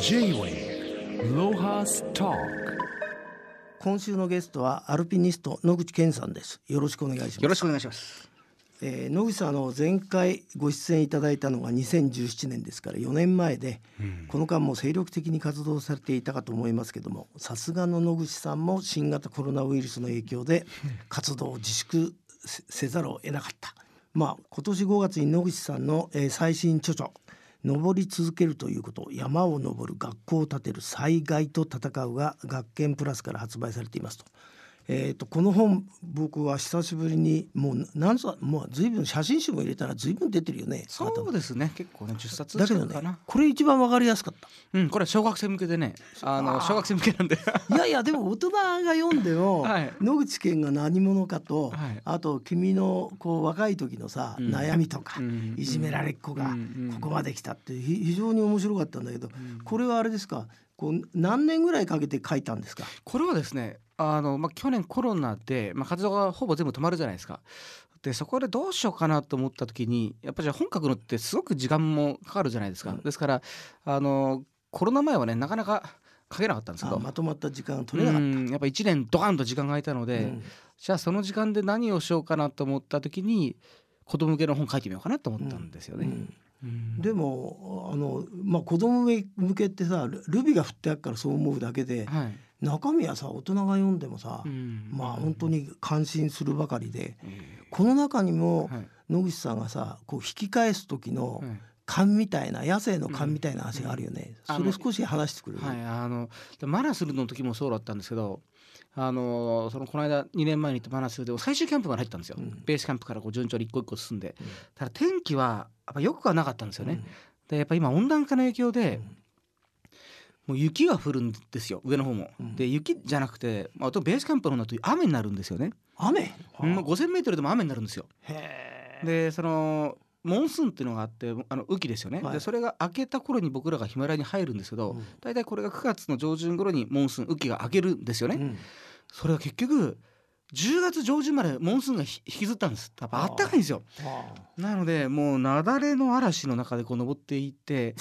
J-Way ロハスタ今週のゲストはアルピニスト野口健さんですよろしくお願いしますよろしくお願いします。えー野口さんあの前回ご出演いただいたのが2017年ですから4年前で、この間も精力的に活動されていたかと思いますけどもさすがの野口さんも新型コロナウイルスの影響で 活動を自粛せせざるを得なかった。まあ今年5月に野口さんの、えー最新著書登り続けるということ山を登る学校を建てる災害と戦うが学研プラスから発売されていますと。えー、とこの本僕は久しぶりにもう何冊もう随分写真集も入れたら随分出てるよね。そうですね。結構ね、10冊だけどね。これ一番わかりやすかった。うん、これは小学生向けでね、あの小学生向けなんで。いやいやでも大人が読んでも、はい。野口健が何者かと、はい。あと君のこう若い時のさ、うん。悩みとか、うん。いじめられっ子がうん。ここまで来たってひ非常に面白かったんだけど、これはあれですか？こう何年ぐらいかけて書いたんですか？これはですね、あのまあ去年コロナでまあ活動がほぼ全部止まるじゃないですか。でそこでどうしようかなと思った時にやっぱりじゃあ本書くのってすごく時間もかかるじゃないですか。うんですからあのコロナ前はねなかなか書けなかったんですけど。あまとまった時間が取れなかった。うんやっぱ1年ドカンと時間が空いたので、うんじゃあその時間で何をしようかなと思った時に子供向けの本書いてみようかなと思ったんですよね。うんうんでもあの、まあ、子供向けってさルルビが振ってあるからそう思うだけではい。中身はさ大人が読んでもさ、うん。まあ本当に感心するばかりでえこの中にもーはい。野口さんがさこう引き返す時のはい。勘みたいな野生の勘みたいな話があるよね、うん。それ少し話してくれる、はい、あのでマナスルの時もそうだったんですけどあのそのこの間2年前に行ったマナスルで最終キャンプまで入ったんですよ、うん。ベースキャンプからこう順調に一個一個進んで、うん。ただ天気はやっぱ良くはなかったんですよね、うん。でやっぱ今温暖化の影響で、うんもう雪が降るんですよ。上の方も、うん。で雪じゃなくて、まあ、あとベースキャンプの方だと雨になるんですよね、雨、うん、5000メートルでも雨になるんですよ。へえ。でそのモンスーンっていうのがあってあの雨季ですよね、はい。でそれが明けた頃に僕らがヒマラヤに入るんですけど、うん。大体これが9月の上旬頃にモンスーン雨季が明けるんですよね、うんそれが結局10月上旬までモンスーンがひ引きずったんです。やっぱあったかいんですよ。なのでもう雪崩の嵐の中でこう登っていって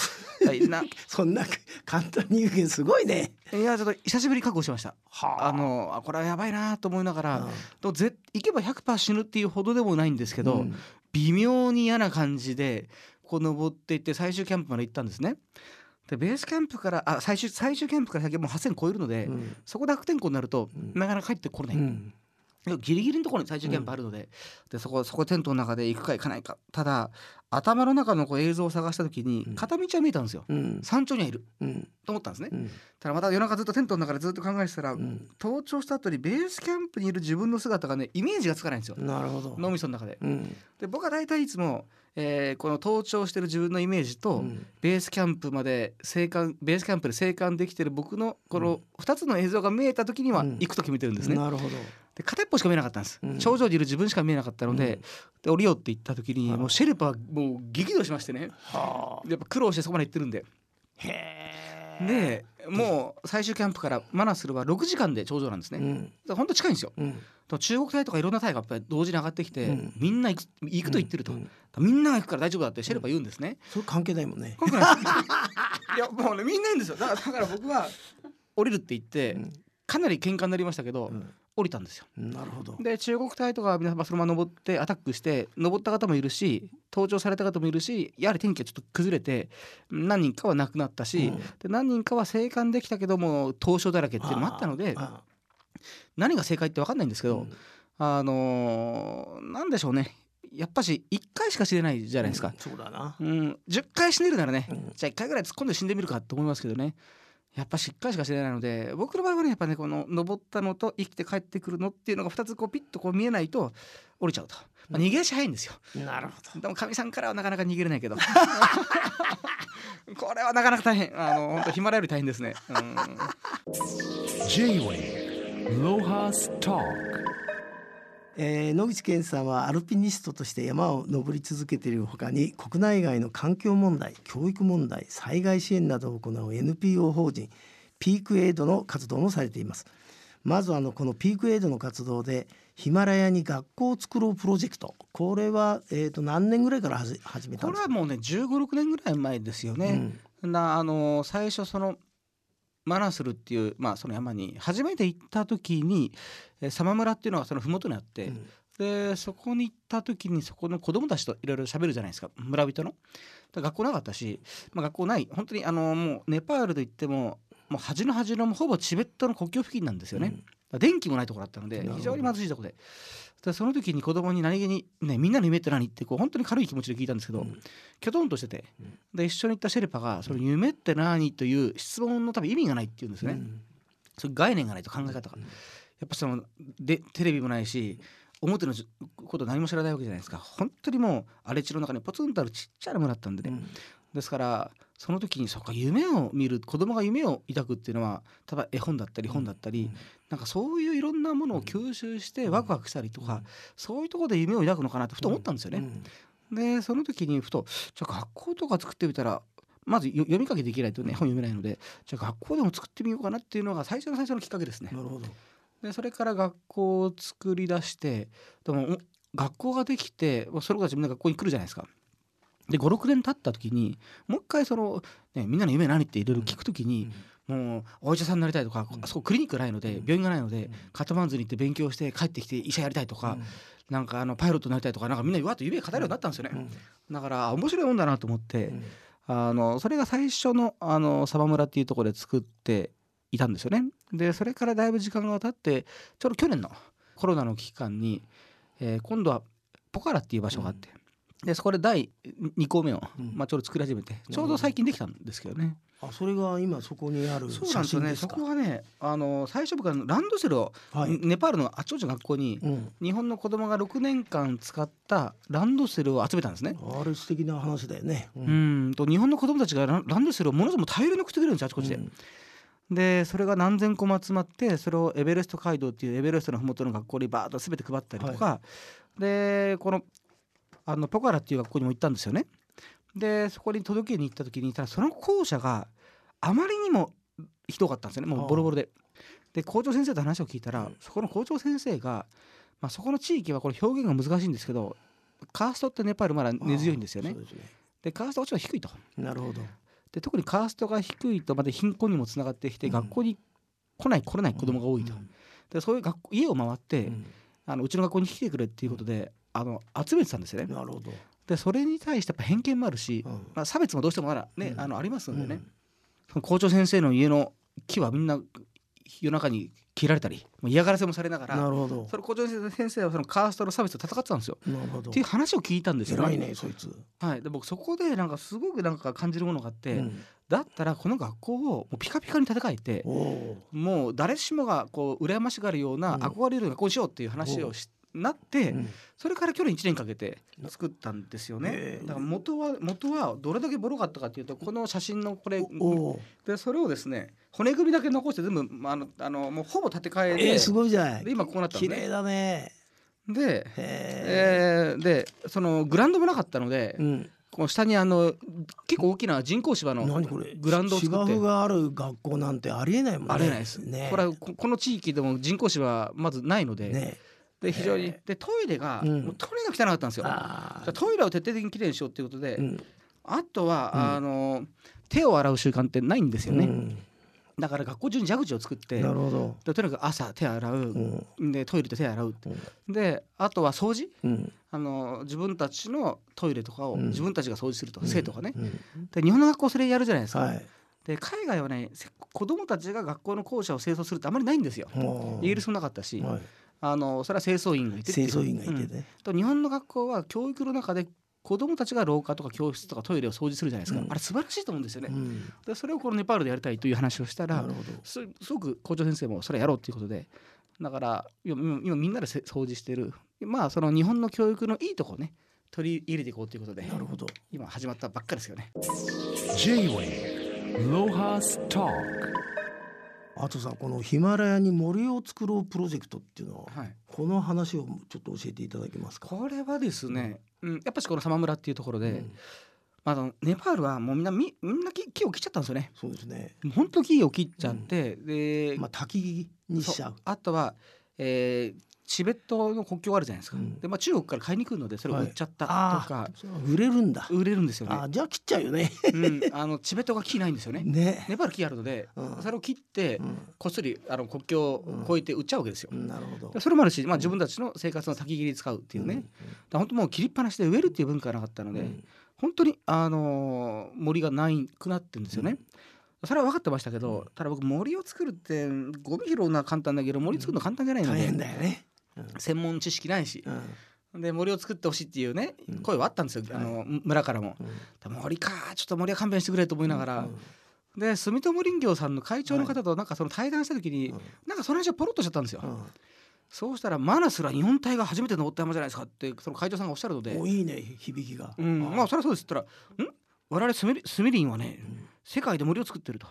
はい なそんな簡単に言うけどすごいね。いやちょっと久しぶりに覚悟しました。はあ。のあこれはやばいなと思いながら、うん。とぜ行けば100%死ぬっていうほどでもないんですけど、うん。微妙に嫌な感じでこう登っていって最終キャンプまで行ったんですね。でベースキャンプからあ最終最終キャンプから先はもう8,000超えるので、うん。そこで悪天候になると、うん。なかなか帰ってこれない、うん。ギリギリのところに最終キャンプあるので,、でそこそこテントの中で行くか行かないか。ただ頭の中のこう映像を探した時にうん。片道は見えたんですよ、うん。山頂にはいる。うん。と思ったんですね、うん。ただまた夜中ずっとテントの中でずっと考えてたら、うん。登頂した後にベースキャンプにいる自分の姿がねイメージがつかないんですよ。なるほど。脳みその中で。うん。で僕は大体いつも、えーこの登頂してる自分のイメージと、うん。ベースキャンプまで生還ベースキャンプで生還できてる僕のこの2つの映像が見えた時にはうん。行くと決めてるんですね。なるほど。で片一方しか見えなかったんです、うん。頂上にいる自分しか見えなかったので,、うん。で降りようって言った時にはい。もうシェルパはもう激怒しましてねはあ。やっぱ苦労してそこまで行ってるんでへえ。でもう最終キャンプからマナスルは6時間で頂上なんですね。うんだ本当近いんですよ。うんと中国隊とかいろんな隊がやっぱり同時に上がってきて、うんみんな行く行くと言ってると、うんみんなが行くから大丈夫だってシェルパ言うんですね。それ関係ないもんね。いやもうねみんな言うんですよだからだから僕は降りるって言って、うんかなり喧嘩になりましたけど、うん降りたんですよ。なるほど。で中国隊とかは皆さんそのまま登ってアタックして登った方もいるし登頂された方もいるしやはり天気がちょっと崩れて何人かは亡くなったし、うんで何人かは生還できたけども凍傷だらけっていうのもあったのであ何が正解って分かんないんですけど、あうんあのーなんでしょうねやっぱし1回しか死ねないじゃないですか。うんそうだな。うん、10回死ねるならね、うんじゃあ1回ぐらい突っ込んで死んでみるかと思いますけどねやっぱし1回しか死ねないので僕の場合はねやっぱねこの登ったのと生きて帰ってくるのっていうのが2つこうピッとこう見えないと降りちゃうと、まあ、逃げ足早いんですよ。なるほでもかみさんからはなかなか逃げれないけど。これはなかなか大変。あの本当ヒマラヤより大変ですね、うん、J-Way ロハスタど。えー野口健さんはアルピニストとして山を登り続けているほかに国内外の環境問題教育問題災害支援などを行う NPO 法人ピークエイドの活動もされています。まずあのこのピークエイドの活動でヒマラヤに学校を作ろうプロジェクト。これは、えー、と何年ぐらいからはじ始めたんですか？これはもうね1 5 6年ぐらい前ですよね。なあの最初そのマナスルっていう、まあ、その山に初めて行った時にえーサマ村っていうのがその麓にあって、うんでそこに行った時にそこの子供たちといろいろ喋るじゃないですか村人の。だ学校なかったし、まあ、学校ない本当にあのもうネパールといってももう端の端のほぼチベットの国境付近なんですよね。だから電気もないところだったので非常に貧しいところで。でその時に子供に何気に、ね「みんなの夢って何?」ってこう本当に軽い気持ちで聞いたんですけど、うんきょとんとしててうんで一緒に行ったシェルパが「その夢って何?」という質問の多分意味がないって言うんですね。うんそういう概念がないと考え方が。うんやっぱそのでテレビもないし表のじこと何も知らないわけじゃないですか本当にもう荒れ地の中にポツンとあるちっちゃな村だったんでね、ですからその時にそっか夢を見る子供が夢を抱くっていうのは例えば絵本だったり本だったり、なんかそういういろんなものを吸収してワクワクしたりとか、そういうところで夢を抱くのかなってふと思ったんですよね。でその時にふとじゃあ学校とか作ってみたらまずよ読み書きできないとね本読めないのでじゃあ学校でも作ってみようかなっていうのが最初の最初のきっかけですねな。るほどでそれから学校を作り出してでもお学校ができてその子たちみんな学校に来るじゃないですか。で56年経った時にもう一回その、ね、みんなの夢何っていろいろ聞く時に、もうお医者さんになりたいとか、うん。あそこクリニックないのでうん。病院がないので、うん。カトマンズに行って勉強して帰ってきて医者やりたいとか、なんかあのパイロットになりたいとかなんかみんなわっと夢語るようになったんですよね。だからあ面白いもんだなと思って、あのそれが最初のあのサバ村っていうところで作っていたんですよね。でそれからだいぶ時間が経ってちょうど去年のコロナの期間に、えー今度はポカラっていう場所があって、でそこで第2項目を、うん。まあ、ちょうど作り始めてちょうど最近できたんですけどね。あそれが今そこにあるそうな写んですよね。そこはねあの最初僕はランドセルを、はい。ネパールのあちこちの学校にうん。日本の子供が6年間使ったランドセルを集めたんですね。あれ素敵な話だよね。ううん。と日本の子供たちがランドセルをものすごく大量に送ってくれるんですよあちこちで。うん。でそれが何千個も集まってそれをエベレスト街道っていうエベレストの麓の学校にバーッと全て配ったりとか、でこのあのポカラっていう学校にも行ったんですよね。でそこに届けに行った時にその校舎があまりにもひどかったんですよね。もうボロボロで。で校長先生と話を聞いたら、うん。そこの校長先生が、まあ、そこの地域はこれ表現が難しいんですけどカーストってネパールまだ根強いんですよね。ですね。でカーストがちょっと低いと。なるほど。で特にカーストが低いとまた貧困にもつながってきて、うん。学校に来ない来れない子供が多いと、うん。でそういう学校家を回って、うん。あのうちの学校に来てくれっていうことであの集めてたんですよね。なるほど。でそれに対してやっぱ偏見もあるし、うん。まあ、差別もどうしてもまだね、うん。あのありますのでね、うん。校長先生の家の木はみんな夜中に切られたり嫌がらせもされながらなるほど。その校長先生はそのカーストの差別と戦ってたんですよ。なるほど。っていう話を聞いたんですよ偉いねそいつ。はい、で僕そこでなんかすごくなんか感じるものがあって、うん。だったらこの学校をもうピカピカに建て替えてもう誰しもがこう羨ましがるようなうん。憧れる学校にしようっていう話をしなって、うん。それから去年1年かけて作ったんですよね。へ。え。だから元は元はどれだけボロかったかっていうとこの写真のこれでそれをですね骨組みだけ残して全部まああのあのもうほぼ建て替えで,、えーすごいじゃない。で今こうなった。綺麗だね。で、へえ。ーでそのグラウンドもなかったので、えうん。この下にあの結構大きな人工芝のグラウンドを作って芝生がある学校なんてありえないもんね。ありえないです、ね。これはここの地域でも人工芝はまずないので,、ねで非常にでトイレが、うん。もうトイレが汚かったんですよ。トイレを徹底的にきれいにしようっていうことで、うん。あとは、うん。あの手を洗う習慣ってないんですよね、うん。だから学校中に蛇口を作ってなるほど。でとにかく朝手洗う、うん。でトイレで手洗う。であとは掃除。うん。あの自分たちのトイレとかをうん。自分たちが掃除すると、生徒がね。うん。で日本の学校それやるじゃないですか、はい。で海外はねせ子供たちが学校の校舎を清掃するってあまりないんですよ。イギリスもなかったし、はいあのそれは清掃員がいて清掃員がいてうん。ねと日本の学校は教育の中で子供たちが廊下とか教室とかトイレを掃除するじゃないですか、うん。あれ素晴らしいと思うんですよね、うん。でそれをこのネパールでやりたいという話をしたらなるほど。すすごく校長先生もそれやろうということでだから今今今みんなでせ掃除してる。まあその日本の教育のいいところをね取り入れていこうということでなるほど。今始まったばっかりですよね。J-Way Lohas Talk あとさこのヒマラヤに森を作ろうプロジェクトっていうのははい。この話をちょっと教えていただけますか？これはですね、うん、やっぱしこの様村っていうところで、うん。まあネパールはもうみんなみみんな木木を切っちゃったんですよね。そうですね。本当木を切っちゃって、で、まあ焚き木にしちゃうあとは、えーチベットの国境があるじゃないですか、うん。で、まあ、中国から買いに来るのでそれを売っちゃったとあか、ーそう売れるんだ。売れるんですよね。じゃあ切っちゃうよね。うん、あのチベットが木ないんですよね。ね。ネパール木あるので、うん。それを切って、うん。こっそりあの国境を越えて売っちゃうわけですよ、なるほど。でそれもあるし、まあ、自分たちの生活の先切りに使うっていうね、だから本当もう切りっぱなしで植えるっていう文化がなかったので、うん。本当に、あのー森がないくなってるんですよね。それは分かってましたけど、ただ僕森を作るってゴミ拾うのは簡単だけど森作るの簡単じゃないので、大変だよね専門知識ないし。う、ん。で森を作ってほしいっていうねうん。声はあったんですよ、あの村からも。森かちょっと森は勘弁してくれと思いながら、うんで住友林業さんの会長の方となんかその対談した時に、うん。なんかその話をポロッとしちゃったんですよ。うん。そうしたらマナスら日本隊が初めて登った山じゃないですかってその会長さんがおっしゃるので。お、いいね響きが。うん、まあそれはそうですって言ったら「ん？我々スミリスミリンはね世界で森を作ってると」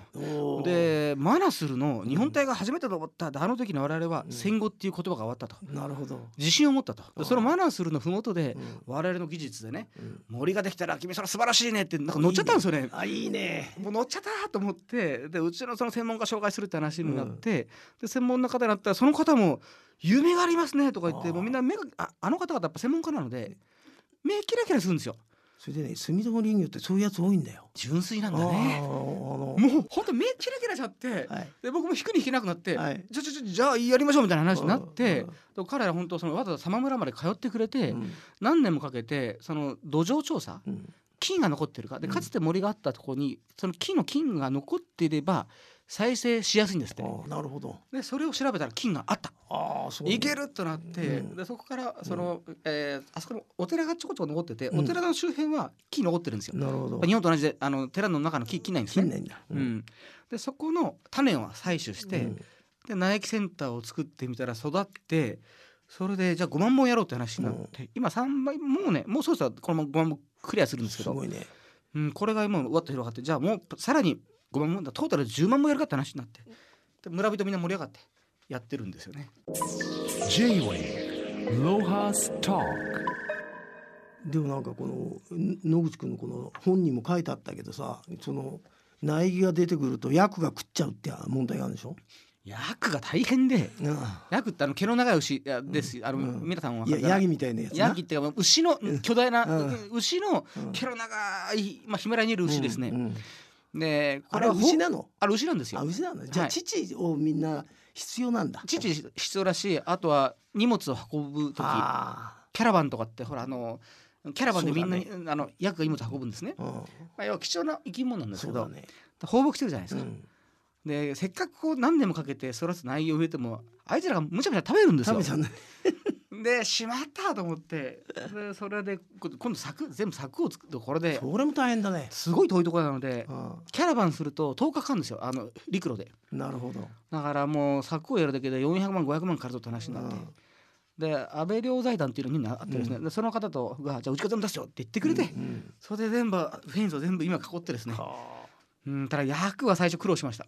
でマナスルの日本隊が初めて登ったあの時の我々はうん。戦後っていう言葉が終わったと。なるほど。自信を持ったと。そのマナスルの麓でうん。我々の技術でねうん。森ができたら君それ素晴らしいねってなんか乗っちゃったんですよね。あいいね。もう乗っちゃったと思ってでうちのその専門家紹介するって話になって、で専門の方になったらその方も「夢がありますね」とか言ってもうみんな目がああの方々やっぱ専門家なので目キラキラするんですよそれでね住友林業ってそういうやつ多いんだよ。純粋なんだね。のもうほんと目キラキラしちゃって、はい。で僕も引くに引けなくなって、はい。じゃじゃじゃじゃあやりましょうみたいな話になって彼ら本当そのわざわざ様村まで通ってくれて、うん。何年もかけてその土壌調査うん。菌が残ってるか。でうんかつて森があったところにその木の菌が残っていれば再生しやすいんですって。なるほど。でそれを調べたら菌があった。ああそういけるとなって、うんでそこからその、えーあそこにお寺がちょこちょこ残ってて、うん。お寺の周辺は木残ってるんですよ。なるほど。日本と同じであの寺の中の木切んないんですね。うん。でそこの種を採取して、うん。で苗木センターを作ってみたら育ってそれでじゃあ5万本やろうって話になって、今3倍もうねもうそうそうこの5万本クリアするんですけどすごいね。うん、これが今わっと広がってじゃあもうさらに5万本だトータルで10万本やるかって話になって。で村人みんな盛り上がって。やってるんですよね。J-Way Lohas Talk でもなんかこのん野口君のこの本にも書いてあったけどさその苗木が出てくると薬が食っちゃうって問題があるんでしょ？役が大変で。あヤクってあの毛の長い牛いやです、あの、うん。皆さんはあいやヤギみたいなやつな。ヤギっていうか牛の巨大な、うん。牛のうん毛の長い、まあ、ヒマラヤにいる牛ですね。でこあれ牛なの？あれ牛なんですよ。あ。牛なのじゃあはい。父をみんな必要なんだ。父必要だしあとは荷物を運ぶ時。あキャラバンとかってほらあのキャラバンでみんなに、そあのヤクが荷物運ぶんですね。あ、うん、まあ、要は貴重な生き物なんですけど、ね、放牧してるじゃないですか。うん、でせっかくこう何年もかけて育つ内容を植えてもあいつらがむちゃむちゃ食べるんですよでしまったと思って。でそれでこ今度柵全部柵を作ってこれで。それも大変だね。すごい遠いところなのであキャラバンすると10日かかるんですよ。あの陸路で。あなるほど。だからもう柵をやるだけで400万500万かかるぞって話になって。うん。で安倍良財団っていうのにあってですね、でその方とが「じゃあうちから全部出すよ」って言ってくれて、うんそれで全部フェンスを全部今囲ってですね。はうんただ役は最初苦労しました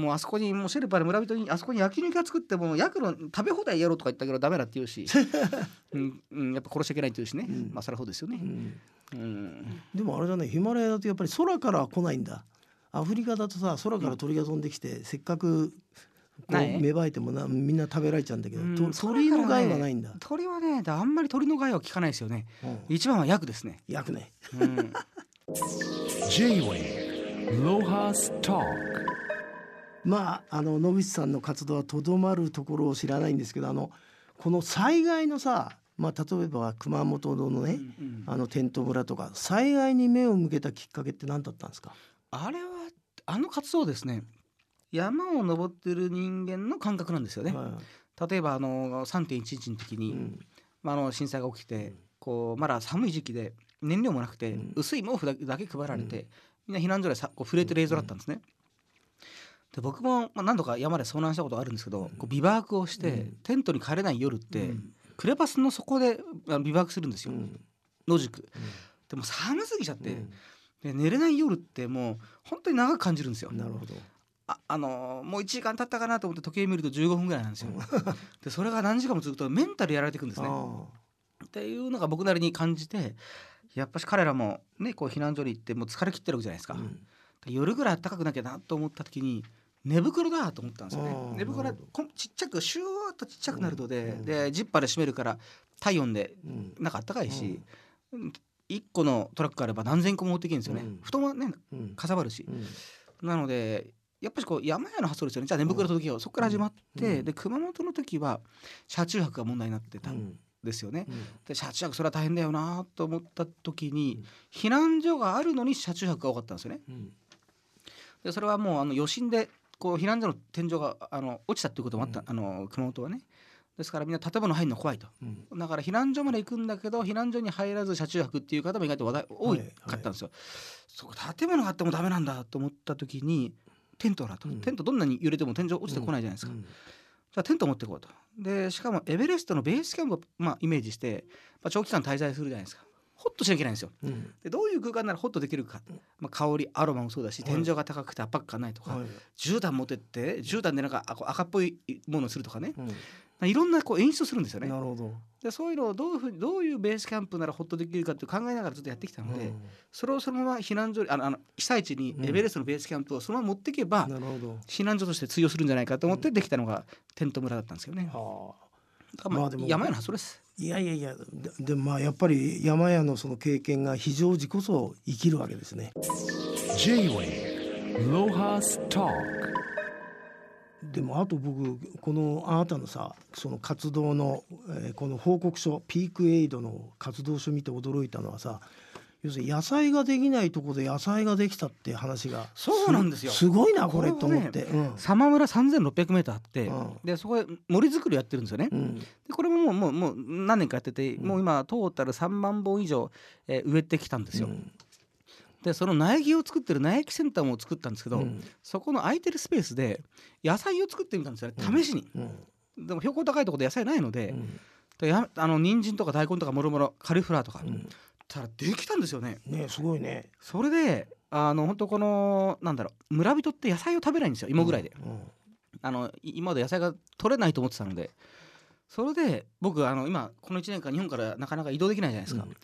もうあそこにもうシェルパーで村人にあそこに焼肉屋作っても役の食べ放題やろうとか言ったけどダメだって言うし、うんうん、やっぱ殺しちゃいけないって言うしね、うん。まあそれはそうですよね。あ、うん。うん、でもあれだねヒマラヤだとやっぱり空からは来ないんだ。アフリカだとさ空から鳥が飛んできて、せっかく芽生えてもなみんな食べられちゃうんだけど、うんと鳥の害はないんだ、鳥はねあんまり鳥の害は聞かないですよね。うん、一番は役ですね、焼くね。うん、J-Way Lohas Talk まああの野口さんの活動はとどまるところを知らないんですけどあのこの災害のさまあ例えば熊本のね、うんあのテント村とか災害に目を向けたきっかけって何だったんですか、あれはあの活動ですね。山を登ってる人間の感覚なんですよね、は例えばあの3.11の時に、いうん。まあ、あの震災が起きてこうまだ寒い時期で燃料もなくて、うん。薄い毛布だけ配られて、みんな避難所でさこう震えてる映像だったんですね。で僕も、まあ、何度か山で遭難したことあるんですけど、こうビバークをして、うん。テントに帰れない夜って、うん。クレバスの底でビバークするんですよ、うん。野宿。でも寒すぎちゃって、うん。で寝れない夜ってもう本当に長く感じるんですよ。なるほど。ああのーもう1時間経ったかなと思って時計見ると15分ぐらいなんですよ。でそれが何時間も続くとメンタルやられていくんですね。あっていうのが僕なりに感じてやっぱし彼らもねこう避難所に行ってもう疲れ切ってるわけじゃないですか、あ、うん。夜ぐらい暖かくなきゃなと思った時に寝袋だと思ったんですよね。寝袋こんちっちゃくシューッとちっちゃくなるので、うん。でジッパーで閉めるから体温でうん。なんかあったかいし、1個のトラックあれば何千個も持っていけるんですよね、うん。布団はねうん。かさばるし。う、ん。なのでやっぱりこう山屋の発想ですよね。じゃあ寝袋の時はそこから始まって、うん。で熊本の時は車中泊が問題になってたん。ですよね、うん。で車中泊それは大変だよなと思った時に、うん。避難所があるのに車中泊が多かったんですよね。うん。でそれはもうあの余震でこう避難所の天井があの落ちたっていうこともあった、うん。あの熊本はね。ですからみんな建物入るの怖いと。うん。だから避難所まで行くんだけど避難所に入らず車中泊っていう方も意外と話題多いかったんですよ、そこ建物があってもダメなんだと思った時にテントだと、うん。テントどんなに揺れても天井落ちてこないじゃないですか、うん。じゃあテント持っていこうと。でしかもエベレストのベースキャンプを、まあ、イメージして、まあ、長期間滞在するじゃないですかホッとしなきゃいけないんですよ。うん。でどういう空間ならホッとできるか、まあ、香りアロマもそうだしはい。天井が高くて圧迫感ないとか、はい。絨毯持ってって絨毯でなんかあこう赤っぽいものをするとかね。うん。いろんなこう演出をするんですよね。なるほど。でそういうのをどういうふうにどういうベースキャンプならホッとできるかって考えながらずっとやってきたので、それをそのまま避難所あのあの被災地にうん。エベレストのベースキャンプをそのまま持っていけば、なるほど。避難所として通用するんじゃないかと思ってできたのがテント村だったんですよね。はあ。だからまあ山屋の発想です。いやいやいやでまあやっぱり山屋のその経験が非常時こそ生きるわけですね。でもあと僕このあなたのさその活動の、えーこの報告書ピークエイドの活動書見て驚いたのはさ要するに野菜ができないとこで野菜ができたって話がそうなんですよ。すごいなこれこと思って、うん。様村3600メートルあって、うん。でそこで森作りをやってるんですよね。うん。でこれももうもうもう何年かやってて、うん。もう今トータル3万本以上、えー植えてきたんですよ。うん。でその苗木を作ってる苗木センターも作ったんですけど、うん。そこの空いてるスペースで野菜を作ってみたんですよね試しに。うん。でも標高高いところで野菜ないので、うん。でやあの人参とか大根とかもろもろカリフラワーとか、うんたらできたんですよね。ねすごいね。それであの本当このなんだろう村人って野菜を食べないんですよ芋ぐらいで、うんあのい今まで野菜が取れないと思ってたので。それで僕あの今この1年間日本からなかなか移動できないじゃないですか、うん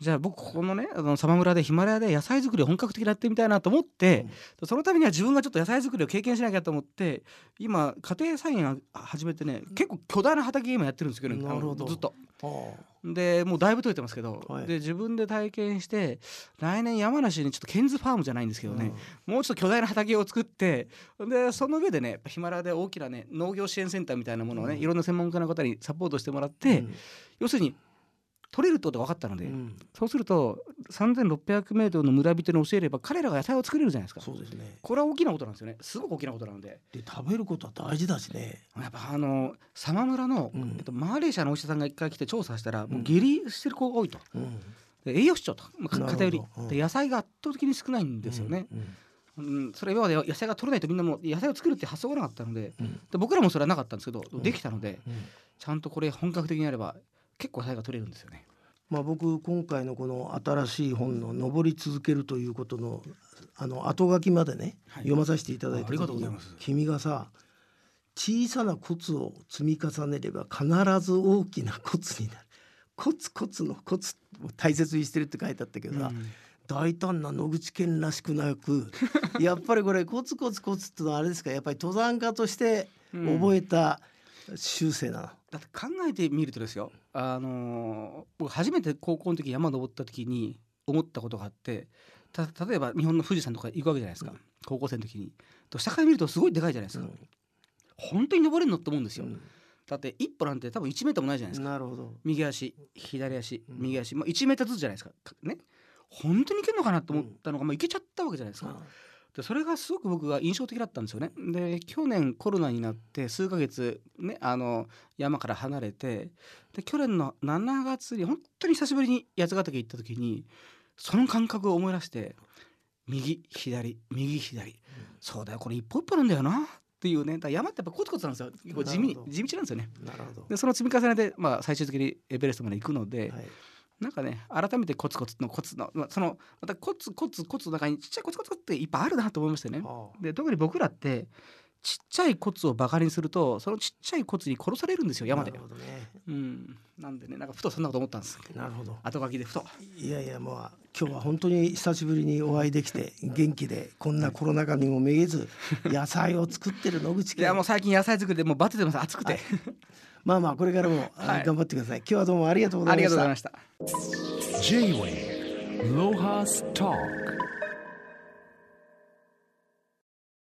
じゃあ僕ここのねあの様村でヒマラヤで野菜作りを本格的にやってみたいなと思って、そのためには自分がちょっと野菜作りを経験しなきゃと思って今家庭菜園あ始めてね結構巨大な畑今やってるんですけど、なるほど。ずっと。あでもうだいぶ取れてますけど、はい。で自分で体験して来年山梨にちょっとケンズファームじゃないんですけあどね、もうちょっと巨大な畑を作ってでその上でねヒマラヤで大きなね農業支援センターみたいなものをね、うん。いろんな専門家の方にサポートしてもらっうて、ん。要するに取れるって分かったので、うん。そうすると3600メートルの村人に教えれば彼らが野菜を作れるじゃないですか。そうですね。これは大きなことなんですよね。すごく大きなことなので。で食べることは大事だしね。やっぱあの様村の、うん。えっと、マレーシアのお医者さんが一回来て調査したら、もううん下痢してる子が多いと。うん。で栄養失調と、まあ、偏り、うん。で野菜が圧倒的に少ないんですよね、うん。うん。それ今まで野菜が取れないとみんなもう野菜を作るって発想がなかったので。うん。で僕らもそれはなかったんですけど、うん。できたのでうん。ちゃんとこれ本格的にやれば結構野菜が取れるんですよね。まあ、僕今回のこの新しい本の「登り続ける」ということのあの後書きまでね、はい。読まさせていただいたあありがとうご時にざいます。君がさ小さなコツを積み重ねれば必ず大きなコツになる。コツコツのコツを大切にしてるって書いてあったけどさ、うん。大胆な野口健らしくなく やっぱりこれコツコツコツってのはあれですかやっぱり登山家として覚えた修正なの？だって考えてみるとですよ、あのー僕初めて高校の時山登った時に思ったことがあってた例えば日本の富士山とか行くわけじゃないですか、うん。高校生の時に。と下から見るとすごいでかいじゃないですか、本当に登れるのって思うんですよ、うん。だって一歩なんて多分1メートルもないじゃないですか。なるほど。右足左足うん。右足、まあ、1メーターずつじゃないですか。かね。本当にいけるのかなと思ったのが、まあ、いけちゃったわけじゃないですか、でそれがすごく僕が印象的だったんですよね。で去年コロナになって数ヶ月ねあの山から離れてで去年の7月に本当に久しぶりに八ヶ岳行った時にその感覚を思い出して右左右左そうだよこれ一歩一歩なんだよなっていうねだ山ってやっぱコツコツなんですよ結構地味地道なんですよね。なるほど。でその積み重ねで、まあ、最終的にエベレストまで行くので、はいなんかね改めてコツコツのコツのまあそのまたコツコツコツの中にちっちゃいコツコツっていっぱいあるなと思いましたね。で特に僕らってちっちゃい骨をバカにするとそのちっちゃい骨に殺されるんですよ山で。なるほどね。うん。なんでねなんかふとそんなこと思ったんです。なるほど。後書きでふと。いやいやまあ今日は本当に久しぶりにお会いできて元気でこんなコロナ禍にもめげず野菜を作ってる野口いやも家う最近野菜作りでもうバテてます。暑くて、まあまあこれからも、あはい。頑張ってください。今日はどうもありがとうござありいました。がとうございました。Lohas Talk